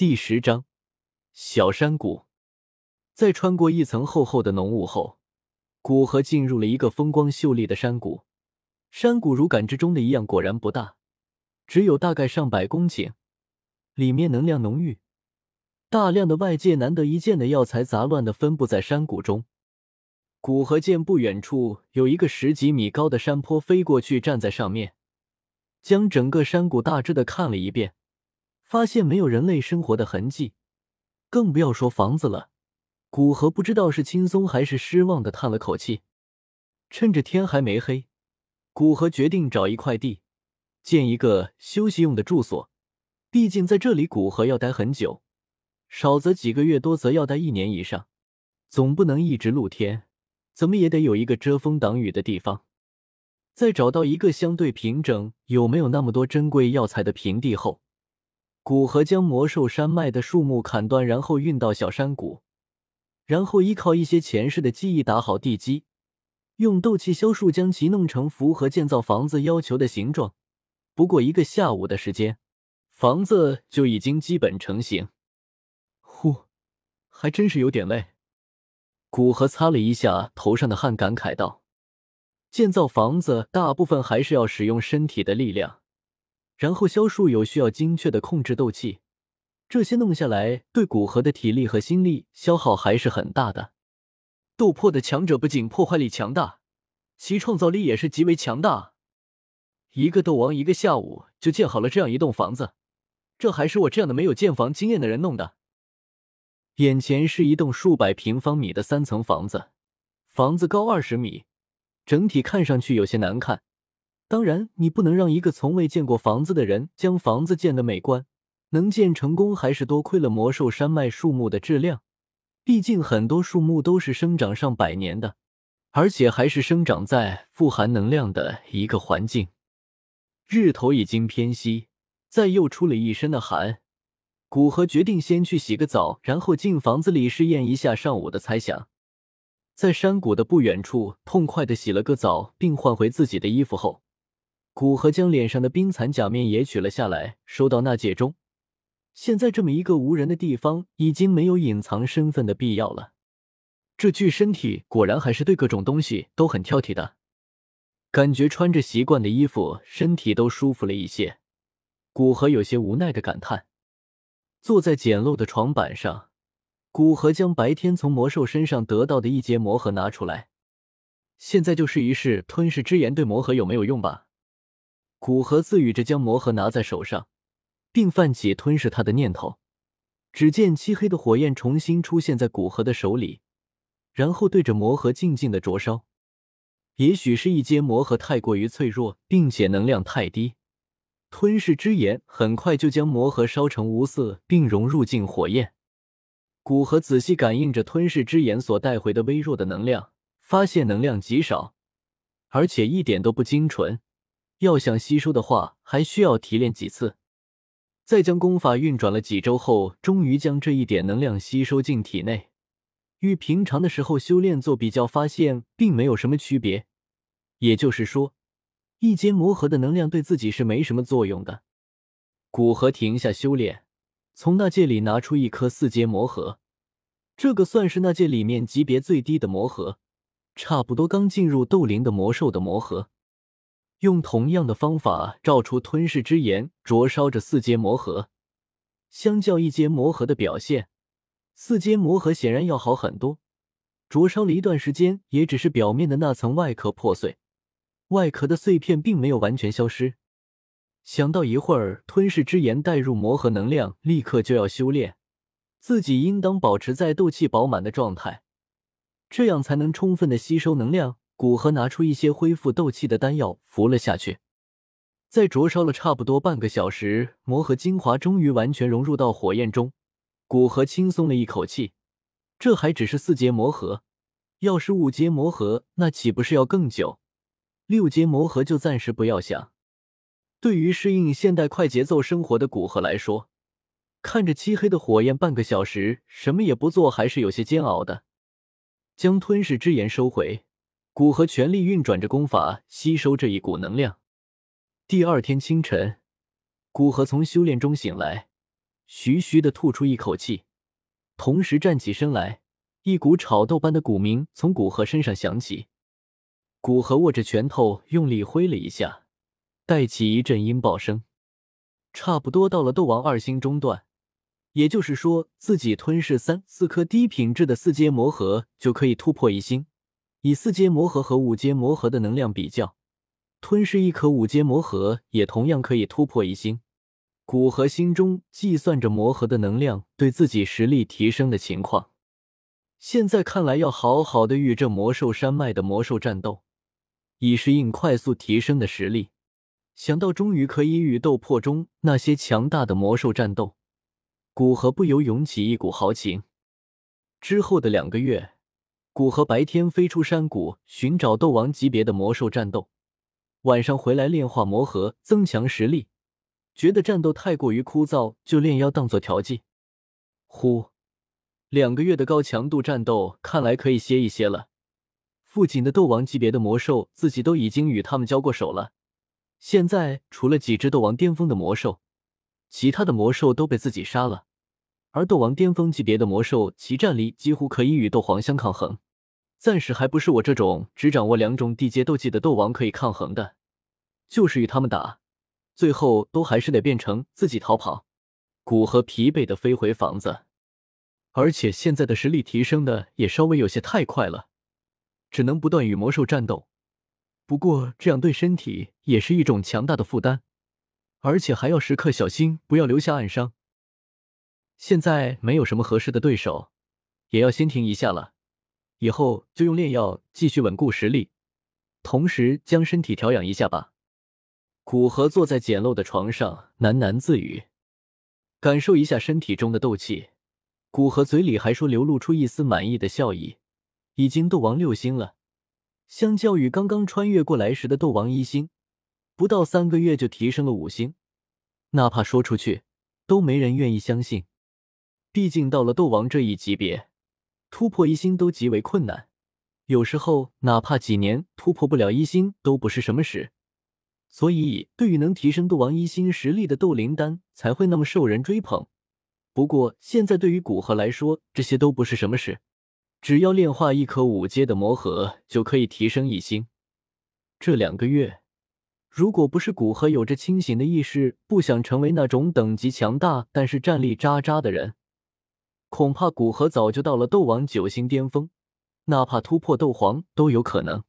第十章小山谷。在穿过一层厚厚的浓雾后，古河进入了一个风光秀丽的山谷。山谷如感知中的一样，果然不大，只有大概上百公顷，里面能量浓郁，大量的外界难得一见的药材杂乱的分布在山谷中。古河见不远处有一个十几米高的山坡，飞过去站在上面，将整个山谷大致的看了一遍。发现没有人类生活的痕迹，更不要说房子了。古河不知道是轻松还是失望的叹了口气。趁着天还没黑，古河决定找一块地，建一个休息用的住所。毕竟在这里，古河要待很久，少则几个月，多则要待一年以上。总不能一直露天，怎么也得有一个遮风挡雨的地方。在找到一个相对平整、有没有那么多珍贵药材的平地后。古河将魔兽山脉的树木砍断，然后运到小山谷，然后依靠一些前世的记忆打好地基，用斗气消树将其弄成符合建造房子要求的形状。不过一个下午的时间，房子就已经基本成型。呼，还真是有点累。古河擦了一下头上的汗，感慨道：“建造房子大部分还是要使用身体的力量。”然后萧树有需要精确的控制斗气，这些弄下来对古河的体力和心力消耗还是很大的。斗破的强者不仅破坏力强大，其创造力也是极为强大。一个斗王一个下午就建好了这样一栋房子，这还是我这样的没有建房经验的人弄的。眼前是一栋数百平方米的三层房子，房子高二十米，整体看上去有些难看。当然，你不能让一个从未见过房子的人将房子建得美观。能建成功，还是多亏了魔兽山脉树木的质量。毕竟很多树木都是生长上百年的，而且还是生长在富含能量的一个环境。日头已经偏西，再又出了一身的汗。古河决定先去洗个澡，然后进房子里试验一下上午的猜想。在山谷的不远处，痛快的洗了个澡，并换回自己的衣服后。古河将脸上的冰蚕假面也取了下来，收到纳戒中。现在这么一个无人的地方，已经没有隐藏身份的必要了。这具身体果然还是对各种东西都很挑剔的。感觉穿着习惯的衣服，身体都舒服了一些。古河有些无奈的感叹。坐在简陋的床板上，古河将白天从魔兽身上得到的一节魔核拿出来。现在就试一试吞噬之炎对魔核有没有用吧。古河自语着，将魔盒拿在手上，并泛起吞噬他的念头。只见漆黑的火焰重新出现在古河的手里，然后对着魔盒静静的灼烧。也许是一阶魔盒太过于脆弱，并且能量太低，吞噬之炎很快就将魔盒烧成无色，并融入进火焰。古河仔细感应着吞噬之炎所带回的微弱的能量，发现能量极少，而且一点都不精纯。要想吸收的话，还需要提炼几次。再将功法运转了几周后，终于将这一点能量吸收进体内。与平常的时候修炼做比较，发现并没有什么区别。也就是说，一阶魔核的能量对自己是没什么作用的。古河停下修炼，从那戒里拿出一颗四阶魔核，这个算是那戒里面级别最低的魔核，差不多刚进入斗灵的魔兽的魔核。用同样的方法照出吞噬之炎，灼烧着四阶魔核。相较一阶魔核的表现，四阶魔核显然要好很多。灼烧了一段时间，也只是表面的那层外壳破碎，外壳的碎片并没有完全消失。想到一会儿吞噬之炎带入魔核能量，立刻就要修炼，自己应当保持在斗气饱满的状态，这样才能充分的吸收能量。古河拿出一些恢复斗气的丹药，服了下去。在灼烧了差不多半个小时，魔核精华终于完全融入到火焰中。古河轻松了一口气，这还只是四阶魔核，要是五阶魔核，那岂不是要更久？六阶魔核就暂时不要想。对于适应现代快节奏生活的古河来说，看着漆黑的火焰，半个小时什么也不做，还是有些煎熬的。将吞噬之炎收回。古河全力运转着功法，吸收这一股能量。第二天清晨，古河从修炼中醒来，徐徐的吐出一口气，同时站起身来，一股炒豆般的古名从古河身上响起。古河握着拳头，用力挥了一下，带起一阵音爆声。差不多到了斗王二星中段，也就是说，自己吞噬三四颗低品质的四阶魔核就可以突破一星。以四阶魔核和五阶魔核的能量比较，吞噬一颗五阶魔核也同样可以突破一星。古河心中计算着魔核的能量对自己实力提升的情况，现在看来要好好的与这魔兽山脉的魔兽战斗。以适应快速提升的实力，想到终于可以与斗破中那些强大的魔兽战斗，古河不由涌起一股豪情。之后的两个月，古河白天飞出山谷寻找斗王级别的魔兽战斗，晚上回来炼化魔核增强实力。觉得战斗太过于枯燥，就炼妖当做调剂。呼，两个月的高强度战斗，看来可以歇一歇了。附近的斗王级别的魔兽，自己都已经与他们交过手了。现在除了几只斗王巅峰的魔兽，其他的魔兽都被自己杀了。而斗王巅峰级别的魔兽，其战力几乎可以与斗皇相抗衡。暂时还不是我这种只掌握两种地阶斗技的斗王可以抗衡的。就是与他们打，最后都还是得变成自己逃跑。古河疲惫的飞回房子，而且现在的实力提升的也稍微有些太快了。只能不断与魔兽战斗，不过这样对身体也是一种强大的负担，而且还要时刻小心不要留下暗伤。现在没有什么合适的对手，也要先停一下了。以后就用炼药继续稳固实力，同时将身体调养一下吧。古河坐在简陋的床上喃喃自语，感受一下身体中的斗气。古河嘴里还说流露出一丝满意的笑意。已经斗王六星了，相较于刚刚穿越过来时的斗王一星，不到三个月就提升了五星，哪怕说出去都没人愿意相信。毕竟到了斗王这一级别，突破一星都极为困难，有时候哪怕几年突破不了一星都不是什么事。所以，对于能提升斗王一星实力的斗灵丹才会那么受人追捧。不过，现在对于古河来说，这些都不是什么事。只要炼化一颗五阶的魔核，就可以提升一星。这两个月，如果不是古河有着清醒的意识，不想成为那种等级强大但是战力渣渣的人，恐怕古河早就到了斗王九星巅峰，哪怕突破斗皇都有可能。